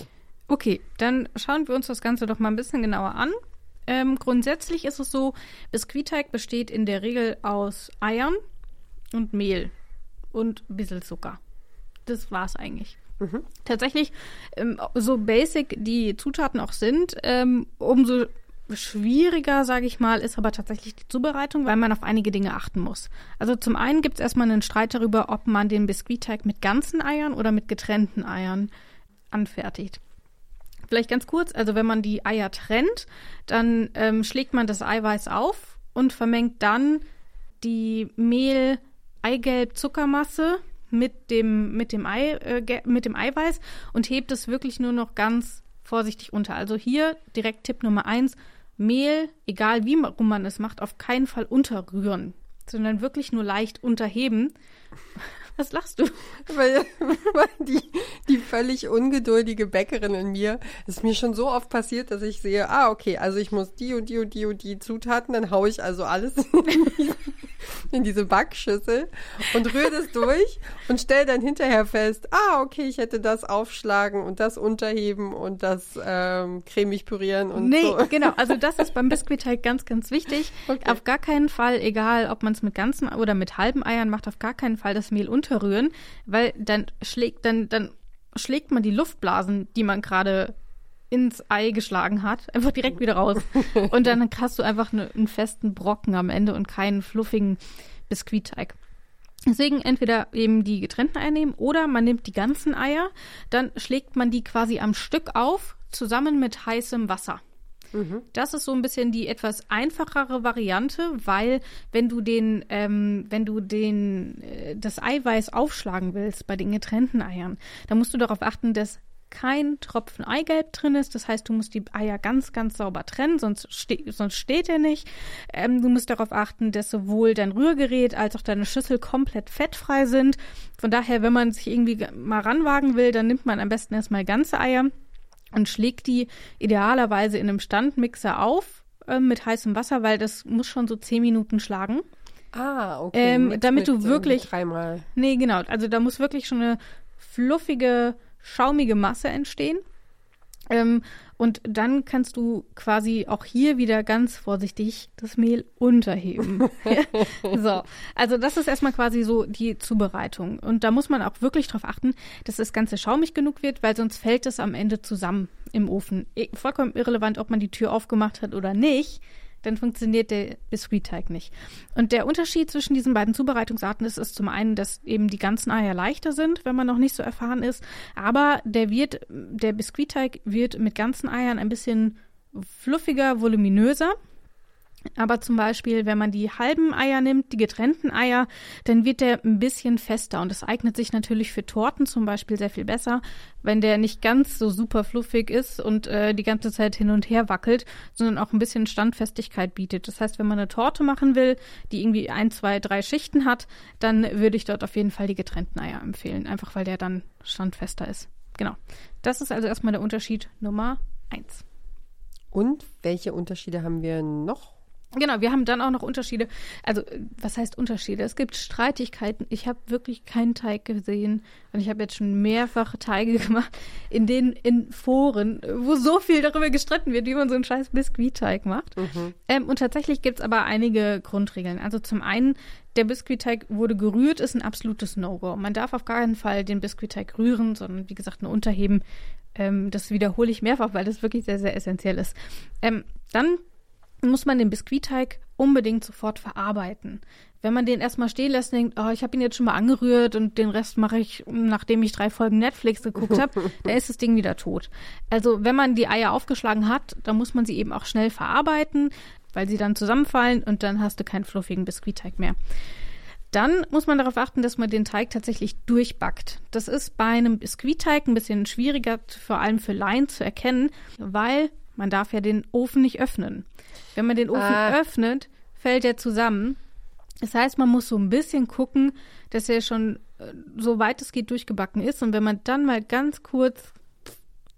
Okay, dann schauen wir uns das Ganze doch mal ein bisschen genauer an. Ähm, grundsätzlich ist es so, Biskuitteig besteht in der Regel aus Eiern und Mehl und ein bisschen Zucker. Das war's eigentlich. Tatsächlich, ähm, so basic die Zutaten auch sind, ähm, umso schwieriger, sage ich mal, ist aber tatsächlich die Zubereitung, weil man auf einige Dinge achten muss. Also zum einen gibt es erstmal einen Streit darüber, ob man den Biskuitteig mit ganzen Eiern oder mit getrennten Eiern anfertigt. Vielleicht ganz kurz, also wenn man die Eier trennt, dann ähm, schlägt man das Eiweiß auf und vermengt dann die Mehl-Eigelb-Zuckermasse mit dem, mit, dem Ei, äh, mit dem Eiweiß und hebt es wirklich nur noch ganz vorsichtig unter. Also hier direkt Tipp Nummer eins, Mehl, egal wie rum man es macht, auf keinen Fall unterrühren, sondern wirklich nur leicht unterheben. Was lachst du? Weil, weil die, die völlig ungeduldige Bäckerin in mir, ist mir schon so oft passiert, dass ich sehe, ah, okay, also ich muss die und die und die und die Zutaten, dann haue ich also alles in diese, Backschüssel und rühre das durch und stelle dann hinterher fest, ah, okay, ich hätte das aufschlagen und das unterheben und das ähm, cremig pürieren und nee, so. genau. Also das ist beim Biskuitteig ganz, ganz wichtig. Okay. Auf gar keinen Fall, egal ob man es mit ganzen oder mit halben Eiern macht, auf gar keinen Fall das Mehl unterrühren, weil dann schlägt, dann, dann schlägt man die Luftblasen, die man gerade ins Ei geschlagen hat, einfach direkt wieder raus. Und dann hast du einfach ne, einen festen Brocken am Ende und keinen fluffigen Biskuitteig. Deswegen entweder eben die getrennten Eier nehmen oder man nimmt die ganzen Eier, dann schlägt man die quasi am Stück auf, zusammen mit heißem Wasser. Das ist so ein bisschen die etwas einfachere Variante, weil wenn du den, ähm, wenn du den, äh, das Eiweiß aufschlagen willst bei den getrennten Eiern, dann musst du darauf achten, dass kein Tropfen Eigelb drin ist. Das heißt, du musst die Eier ganz, ganz sauber trennen, sonst, ste sonst steht er nicht. Ähm, du musst darauf achten, dass sowohl dein Rührgerät als auch deine Schüssel komplett fettfrei sind. Von daher, wenn man sich irgendwie mal ranwagen will, dann nimmt man am besten erstmal ganze Eier und schlägt die idealerweise in einem Standmixer auf äh, mit heißem Wasser, weil das muss schon so zehn Minuten schlagen. Ah, okay. Ähm, mit- damit du mit, ähm, wirklich- Dreimal. Nee, genau. Also da muss wirklich schon eine fluffige, schaumige Masse entstehen. Ähm, und dann kannst du quasi auch hier wieder ganz vorsichtig das Mehl unterheben. so, also das ist erstmal quasi so die Zubereitung. Und da muss man auch wirklich darauf achten, dass das Ganze schaumig genug wird, weil sonst fällt es am Ende zusammen im Ofen. Eh, Vollkommen irrelevant, ob man die Tür aufgemacht hat oder nicht dann funktioniert der Biskuitteig nicht. Und der Unterschied zwischen diesen beiden Zubereitungsarten ist, ist zum einen, dass eben die ganzen Eier leichter sind, wenn man noch nicht so erfahren ist, aber der wird, der Biskuitteig wird mit ganzen Eiern ein bisschen fluffiger, voluminöser. Aber zum Beispiel, wenn man die halben Eier nimmt, die getrennten Eier, dann wird der ein bisschen fester. Und das eignet sich natürlich für Torten zum Beispiel sehr viel besser, wenn der nicht ganz so super fluffig ist und äh, die ganze Zeit hin und her wackelt, sondern auch ein bisschen Standfestigkeit bietet. Das heißt, wenn man eine Torte machen will, die irgendwie ein, zwei, drei Schichten hat, dann würde ich dort auf jeden Fall die getrennten Eier empfehlen. Einfach weil der dann standfester ist. Genau. Das ist also erstmal der Unterschied Nummer eins. Und welche Unterschiede haben wir noch? Genau, wir haben dann auch noch Unterschiede. Also, was heißt Unterschiede? Es gibt Streitigkeiten. Ich habe wirklich keinen Teig gesehen und ich habe jetzt schon mehrfach Teige gemacht, in denen in Foren, wo so viel darüber gestritten wird, wie man so einen scheiß Biskuitteig macht. Mhm. Ähm, und tatsächlich gibt's aber einige Grundregeln. Also zum einen, der Biskuitteig wurde gerührt, ist ein absolutes No-Go. Man darf auf gar keinen Fall den Biskuitteig rühren, sondern wie gesagt nur unterheben. Ähm, das wiederhole ich mehrfach, weil das wirklich sehr, sehr essentiell ist. Ähm, dann muss man den Biskuitteig unbedingt sofort verarbeiten. Wenn man den erstmal stehen lässt und denkt, oh, ich habe ihn jetzt schon mal angerührt und den Rest mache ich, nachdem ich drei Folgen Netflix geguckt habe, dann ist das Ding wieder tot. Also wenn man die Eier aufgeschlagen hat, dann muss man sie eben auch schnell verarbeiten, weil sie dann zusammenfallen und dann hast du keinen fluffigen Biskuitteig mehr. Dann muss man darauf achten, dass man den Teig tatsächlich durchbackt. Das ist bei einem Biskuitteig ein bisschen schwieriger, vor allem für Laien zu erkennen, weil man darf ja den Ofen nicht öffnen. Wenn man den Ofen ah. öffnet, fällt er zusammen. Das heißt, man muss so ein bisschen gucken, dass er schon äh, so weit es geht durchgebacken ist. Und wenn man dann mal ganz kurz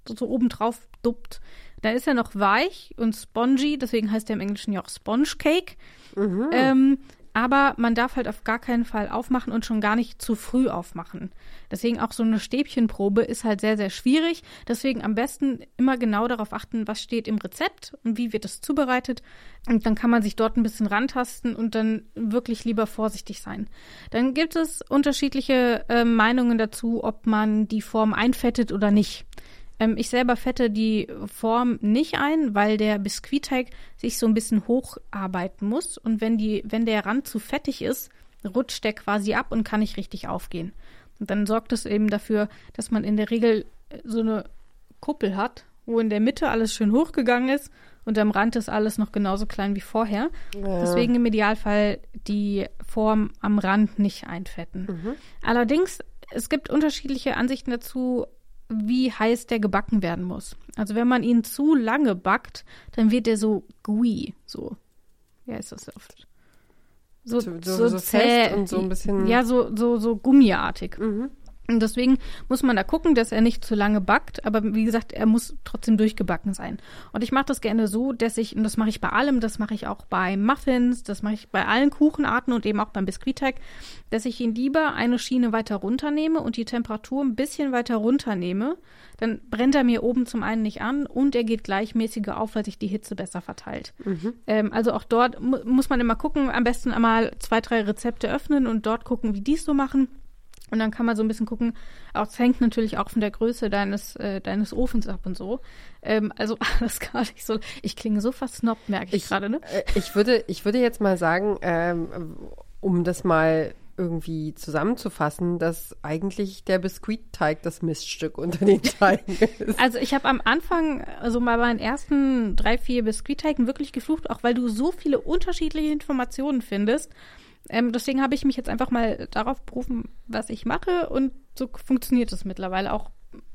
so oben drauf duppt, dann ist er noch weich und spongy. Deswegen heißt er im Englischen ja auch Sponge Cake. Mhm. Ähm, aber man darf halt auf gar keinen Fall aufmachen und schon gar nicht zu früh aufmachen. Deswegen auch so eine Stäbchenprobe ist halt sehr, sehr schwierig. Deswegen am besten immer genau darauf achten, was steht im Rezept und wie wird es zubereitet. Und dann kann man sich dort ein bisschen rantasten und dann wirklich lieber vorsichtig sein. Dann gibt es unterschiedliche äh, Meinungen dazu, ob man die Form einfettet oder nicht. Ähm, ich selber fette die Form nicht ein, weil der Biskuitteig sich so ein bisschen hocharbeiten muss. Und wenn, die, wenn der Rand zu fettig ist, rutscht der quasi ab und kann nicht richtig aufgehen. Und dann sorgt es eben dafür, dass man in der Regel so eine Kuppel hat, wo in der Mitte alles schön hochgegangen ist und am Rand ist alles noch genauso klein wie vorher. Ja. Deswegen im Idealfall die Form am Rand nicht einfetten. Mhm. Allerdings, es gibt unterschiedliche Ansichten dazu, wie heiß der gebacken werden muss. Also wenn man ihn zu lange backt, dann wird er so gooey, so. Wie heißt das oft? So, so, so, so zäh und so ein bisschen. Ja, so, so, so gummiartig. Mhm. Und deswegen muss man da gucken, dass er nicht zu lange backt, aber wie gesagt, er muss trotzdem durchgebacken sein. Und ich mache das gerne so, dass ich, und das mache ich bei allem, das mache ich auch bei Muffins, das mache ich bei allen Kuchenarten und eben auch beim Biskuitteig, dass ich ihn lieber eine Schiene weiter runternehme und die Temperatur ein bisschen weiter runternehme. Dann brennt er mir oben zum einen nicht an und er geht gleichmäßiger auf, weil sich die Hitze besser verteilt. Mhm. Ähm, also auch dort mu muss man immer gucken, am besten einmal zwei, drei Rezepte öffnen und dort gucken, wie die es so machen. Und dann kann man so ein bisschen gucken, auch es hängt natürlich auch von der Größe deines, äh, deines Ofens ab und so. Ähm, also alles gar nicht so. Ich klinge so versnobbt, merke ich, ich gerade, ne? Äh, ich würde, ich würde jetzt mal sagen, ähm, um das mal irgendwie zusammenzufassen, dass eigentlich der Biskuitteig das Miststück unter den Teigen ist. Also ich habe am Anfang, also mal bei den ersten drei, vier Biskuitteigen wirklich geflucht, auch weil du so viele unterschiedliche Informationen findest. Ähm, deswegen habe ich mich jetzt einfach mal darauf berufen, was ich mache und so funktioniert es mittlerweile auch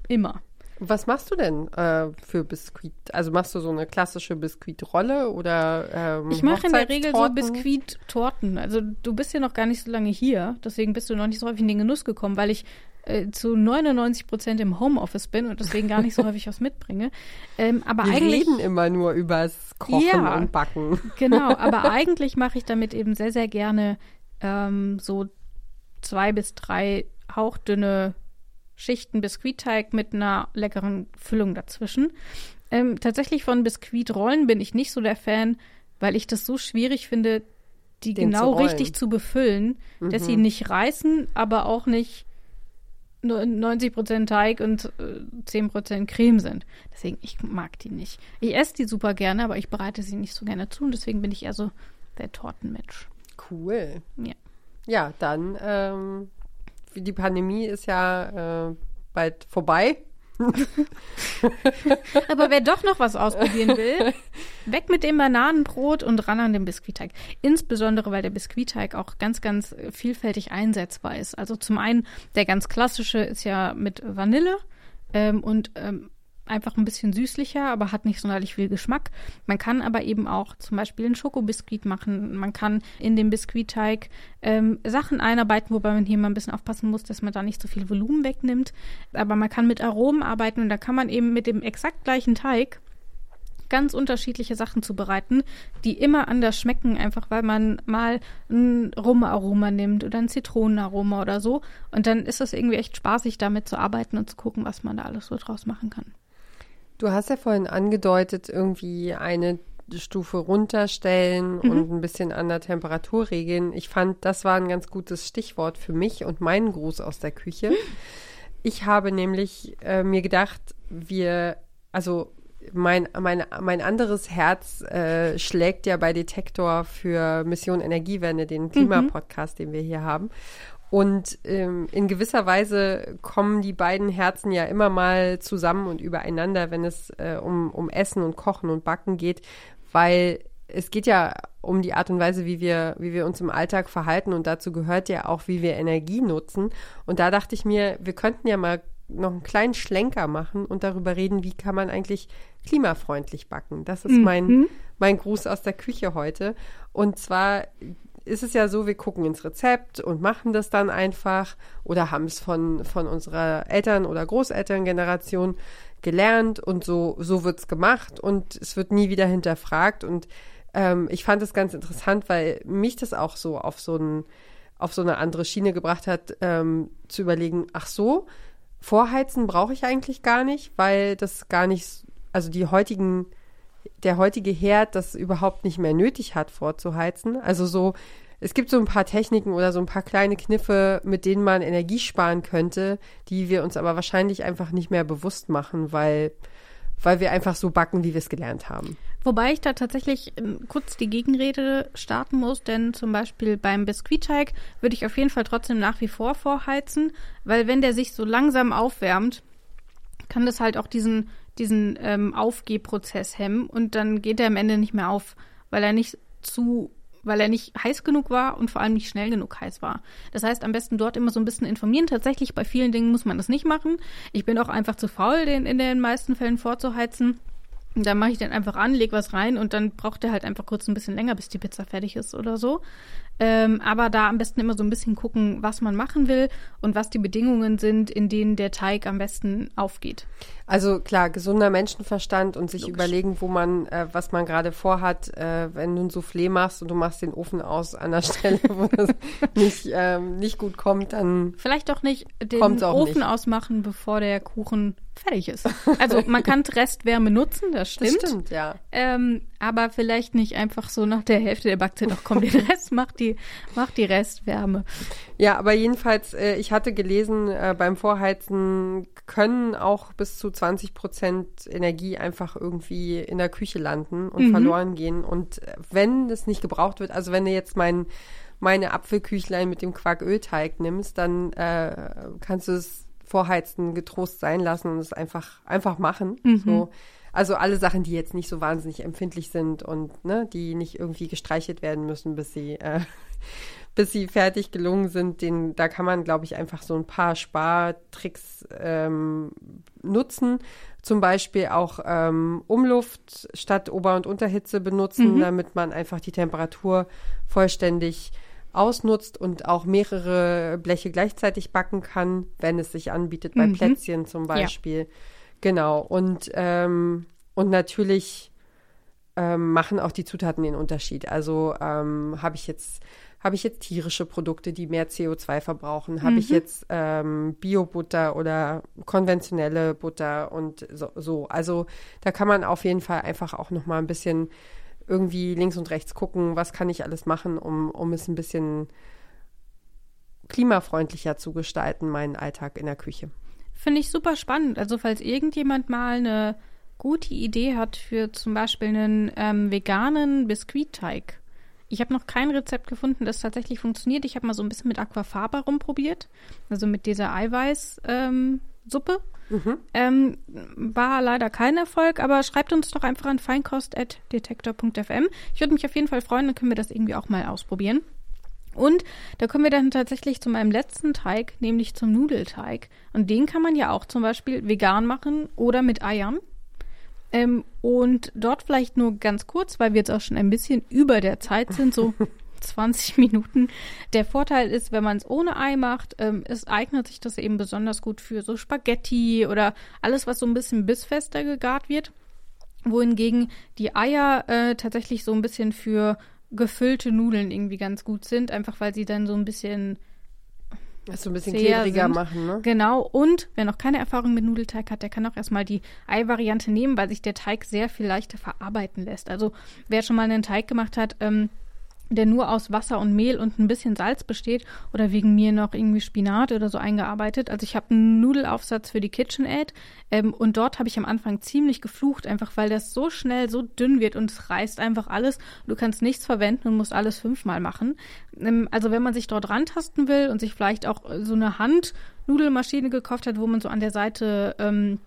immer. Was machst du denn äh, für Biskuit? Also machst du so eine klassische Biskuitrolle oder ähm, Ich mache in der Regel so Biskuittorten. Also du bist ja noch gar nicht so lange hier, deswegen bist du noch nicht so häufig in den Genuss gekommen, weil ich äh, zu 99 Prozent im Homeoffice bin und deswegen gar nicht so häufig was mitbringe. Ähm, aber Wir eigentlich reden immer nur übers Kochen ja, und Backen. Genau, aber eigentlich mache ich damit eben sehr, sehr gerne ähm, so zwei bis drei hauchdünne Schichten Biskuitteig mit einer leckeren Füllung dazwischen. Ähm, tatsächlich von Biskuitrollen bin ich nicht so der Fan, weil ich das so schwierig finde, die Den genau richtig zu befüllen, mhm. dass sie mhm. nicht reißen, aber auch nicht 90% Teig und äh, 10% Creme sind. Deswegen, ich mag die nicht. Ich esse die super gerne, aber ich bereite sie nicht so gerne zu und deswegen bin ich eher so der Tortenmensch. Cool. Ja. Ja, dann, ähm, die Pandemie ist ja äh, bald vorbei. aber wer doch noch was ausprobieren will, Weg mit dem Bananenbrot und ran an den Biskuitteig. Insbesondere, weil der Biskuitteig auch ganz, ganz vielfältig einsetzbar ist. Also zum einen, der ganz klassische ist ja mit Vanille ähm, und ähm, einfach ein bisschen süßlicher, aber hat nicht sonderlich viel Geschmack. Man kann aber eben auch zum Beispiel einen Schokobiskuit machen. Man kann in den Biskuitteig ähm, Sachen einarbeiten, wobei man hier mal ein bisschen aufpassen muss, dass man da nicht so viel Volumen wegnimmt. Aber man kann mit Aromen arbeiten und da kann man eben mit dem exakt gleichen Teig ganz unterschiedliche Sachen zubereiten, die immer anders schmecken, einfach weil man mal ein Rumaroma nimmt oder ein Zitronenaroma oder so. Und dann ist es irgendwie echt spaßig, damit zu arbeiten und zu gucken, was man da alles so draus machen kann. Du hast ja vorhin angedeutet, irgendwie eine Stufe runterstellen mhm. und ein bisschen an der Temperatur regeln. Ich fand, das war ein ganz gutes Stichwort für mich und meinen Gruß aus der Küche. Ich habe nämlich äh, mir gedacht, wir, also mein, mein, mein anderes Herz äh, schlägt ja bei Detektor für Mission Energiewende, den mhm. Klimapodcast, mhm. den wir hier haben. Und ähm, in gewisser Weise kommen die beiden Herzen ja immer mal zusammen und übereinander, wenn es äh, um, um Essen und Kochen und Backen geht, weil es geht ja um die Art und Weise, wie wir, wie wir uns im Alltag verhalten und dazu gehört ja auch, wie wir Energie nutzen. Und da dachte ich mir, wir könnten ja mal noch einen kleinen Schlenker machen und darüber reden, wie kann man eigentlich klimafreundlich backen. Das ist mhm. mein, mein Gruß aus der Küche heute. Und zwar ist es ja so, wir gucken ins Rezept und machen das dann einfach oder haben es von, von unserer Eltern- oder Großelterngeneration gelernt und so, so wird es gemacht und es wird nie wieder hinterfragt. Und ähm, ich fand es ganz interessant, weil mich das auch so auf so, ein, auf so eine andere Schiene gebracht hat, ähm, zu überlegen, ach so, Vorheizen brauche ich eigentlich gar nicht, weil das gar nicht, also die heutigen der heutige Herd das überhaupt nicht mehr nötig hat, vorzuheizen. Also so, es gibt so ein paar Techniken oder so ein paar kleine Kniffe, mit denen man Energie sparen könnte, die wir uns aber wahrscheinlich einfach nicht mehr bewusst machen, weil, weil wir einfach so backen, wie wir es gelernt haben. Wobei ich da tatsächlich ähm, kurz die Gegenrede starten muss, denn zum Beispiel beim Biskuitteig würde ich auf jeden Fall trotzdem nach wie vor vorheizen, weil wenn der sich so langsam aufwärmt, kann das halt auch diesen diesen ähm, Aufgehprozess hemmen und dann geht er am Ende nicht mehr auf, weil er nicht zu, weil er nicht heiß genug war und vor allem nicht schnell genug heiß war. Das heißt, am besten dort immer so ein bisschen informieren. Tatsächlich bei vielen Dingen muss man das nicht machen. Ich bin auch einfach zu faul, den in den meisten Fällen vorzuheizen. Dann mache ich den einfach an, leg was rein und dann braucht er halt einfach kurz ein bisschen länger, bis die Pizza fertig ist oder so. Ähm, aber da am besten immer so ein bisschen gucken, was man machen will und was die Bedingungen sind, in denen der Teig am besten aufgeht. Also klar, gesunder Menschenverstand und sich Logisch. überlegen, wo man, äh, was man gerade vorhat, äh, wenn du ein Soufflé machst und du machst den Ofen aus an der Stelle, wo das nicht, ähm, nicht gut kommt, dann. Vielleicht auch nicht den Ofen nicht. ausmachen, bevor der Kuchen fertig ist. Also man kann Restwärme nutzen, das stimmt. Das stimmt, ja. Ähm, aber vielleicht nicht einfach so nach der Hälfte der Backzeit, ach komm, den Rest macht die, macht die Restwärme. Ja, aber jedenfalls, äh, ich hatte gelesen, äh, beim Vorheizen können auch bis zu 20 Prozent Energie einfach irgendwie in der Küche landen und mhm. verloren gehen. Und äh, wenn das nicht gebraucht wird, also wenn du jetzt mein, meine Apfelküchlein mit dem Quarkölteig nimmst, dann äh, kannst du es vorheizen getrost sein lassen und es einfach, einfach machen. Mhm. So. Also alle Sachen, die jetzt nicht so wahnsinnig empfindlich sind und ne, die nicht irgendwie gestreichelt werden müssen, bis sie, äh, bis sie fertig gelungen sind, den, da kann man, glaube ich, einfach so ein paar Spartricks ähm, nutzen. Zum Beispiel auch ähm, Umluft statt Ober- und Unterhitze benutzen, mhm. damit man einfach die Temperatur vollständig ausnutzt und auch mehrere Bleche gleichzeitig backen kann, wenn es sich anbietet, bei mhm. Plätzchen zum Beispiel. Ja. Genau. Und, ähm, und natürlich ähm, machen auch die Zutaten den Unterschied. Also ähm, habe ich jetzt habe ich jetzt tierische Produkte, die mehr CO2 verbrauchen? Habe mhm. ich jetzt ähm, Bio-Butter oder konventionelle Butter und so, so, Also da kann man auf jeden Fall einfach auch noch mal ein bisschen irgendwie links und rechts gucken, was kann ich alles machen, um, um es ein bisschen klimafreundlicher zu gestalten, meinen Alltag in der Küche. Finde ich super spannend. Also falls irgendjemand mal eine gute Idee hat für zum Beispiel einen ähm, veganen Biskuitteig. Ich habe noch kein Rezept gefunden, das tatsächlich funktioniert. Ich habe mal so ein bisschen mit Aquafaba rumprobiert, also mit dieser Eiweißsuppe. Ähm, Ähm, war leider kein Erfolg, aber schreibt uns doch einfach an feinkost.detektor.fm. Ich würde mich auf jeden Fall freuen, dann können wir das irgendwie auch mal ausprobieren. Und da kommen wir dann tatsächlich zu meinem letzten Teig, nämlich zum Nudelteig. Und den kann man ja auch zum Beispiel vegan machen oder mit Eiern. Ähm, und dort vielleicht nur ganz kurz, weil wir jetzt auch schon ein bisschen über der Zeit sind, so 20 Minuten. Der Vorteil ist, wenn man es ohne Ei macht, ähm, es eignet sich das eben besonders gut für so Spaghetti oder alles, was so ein bisschen bissfester gegart wird. Wohingegen die Eier äh, tatsächlich so ein bisschen für gefüllte Nudeln irgendwie ganz gut sind, einfach weil sie dann so ein bisschen Das so ein bisschen klebriger sind. machen, ne? Genau, und wer noch keine Erfahrung mit Nudelteig hat, der kann auch erstmal die Ei-Variante nehmen, weil sich der Teig sehr viel leichter verarbeiten lässt. Also wer schon mal einen Teig gemacht hat, ähm, der nur aus Wasser und Mehl und ein bisschen Salz besteht oder wegen mir noch irgendwie Spinat oder so eingearbeitet. Also ich habe einen Nudelaufsatz für die KitchenAid ähm, und dort habe ich am Anfang ziemlich geflucht, einfach weil das so schnell so dünn wird und es reißt einfach alles. Du kannst nichts verwenden und musst alles fünfmal machen. Ähm, also wenn man sich dort rantasten will und sich vielleicht auch so eine Handnudelmaschine gekauft hat, wo man so an der Seite ähm,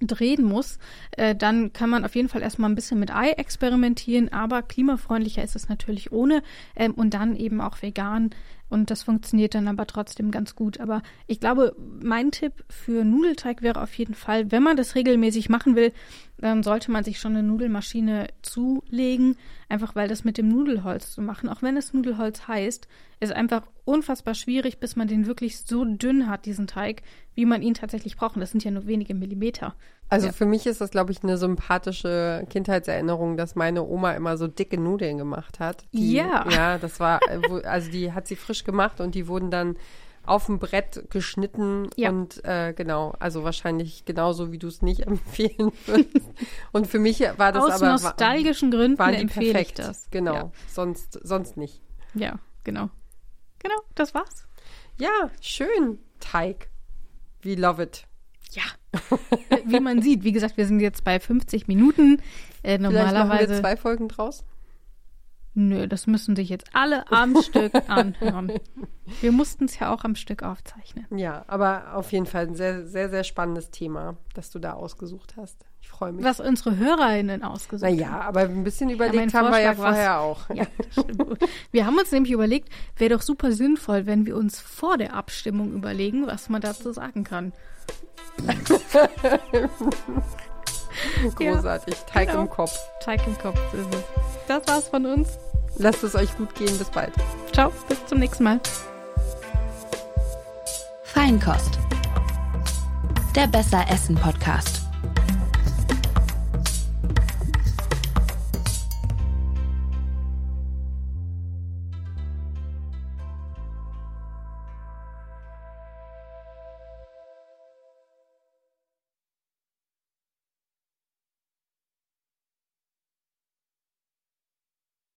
drehen muss, äh, dann kann man auf jeden Fall erstmal ein bisschen mit Ei experimentieren, aber klimafreundlicher ist es natürlich ohne ähm, und dann eben auch vegan und das funktioniert dann aber trotzdem ganz gut. Aber ich glaube, mein Tipp für Nudelteig wäre auf jeden Fall, wenn man das regelmäßig machen will, dann sollte man sich schon eine Nudelmaschine zulegen, einfach weil das mit dem Nudelholz zu machen, auch wenn es Nudelholz heißt, ist einfach unfassbar schwierig, bis man den wirklich so dünn hat, diesen Teig, wie man ihn tatsächlich braucht. Und das sind ja nur wenige Millimeter. Also Ja. für mich ist das, glaube ich, eine sympathische Kindheitserinnerung, dass meine Oma immer so dicke Nudeln gemacht hat. Die, Ja. Ja, das war, äh, also die hat sie frisch gemacht und die wurden dann auf dem Brett geschnitten Ja. und äh, genau, also wahrscheinlich genauso, wie du es nicht empfehlen würdest. Und für mich war das Aus aber nostalgischen Gründen waren die empfehle perfekt. ich das. Genau, Ja. sonst sonst nicht. Ja, genau. Genau, das war's. Ja, schön, Teig. We love it. Ja. wie man sieht, wie gesagt, wir sind jetzt bei 50 Minuten. Äh, Vielleicht machen wir normalerweise. zwei Folgen draus. Nö, das müssen sich jetzt alle am Stück anhören. Wir mussten es ja auch am Stück aufzeichnen. Ja, aber auf jeden Fall ein sehr, sehr, sehr spannendes Thema, das du da ausgesucht hast. Ich freue mich. Was unsere HörerInnen ausgesucht haben. Naja, aber ein bisschen überlegt haben wir ja vorher auch. Ja. Wir haben uns nämlich überlegt, wäre doch super sinnvoll, wenn wir uns vor der Abstimmung überlegen, was man dazu sagen kann. Großartig. Teig genau. im Kopf. Teig im Kopf ist es. Das war's von uns. Lasst es euch gut gehen. Bis bald. Ciao, bis zum nächsten Mal. Feinkost. Der Besser Essen Podcast.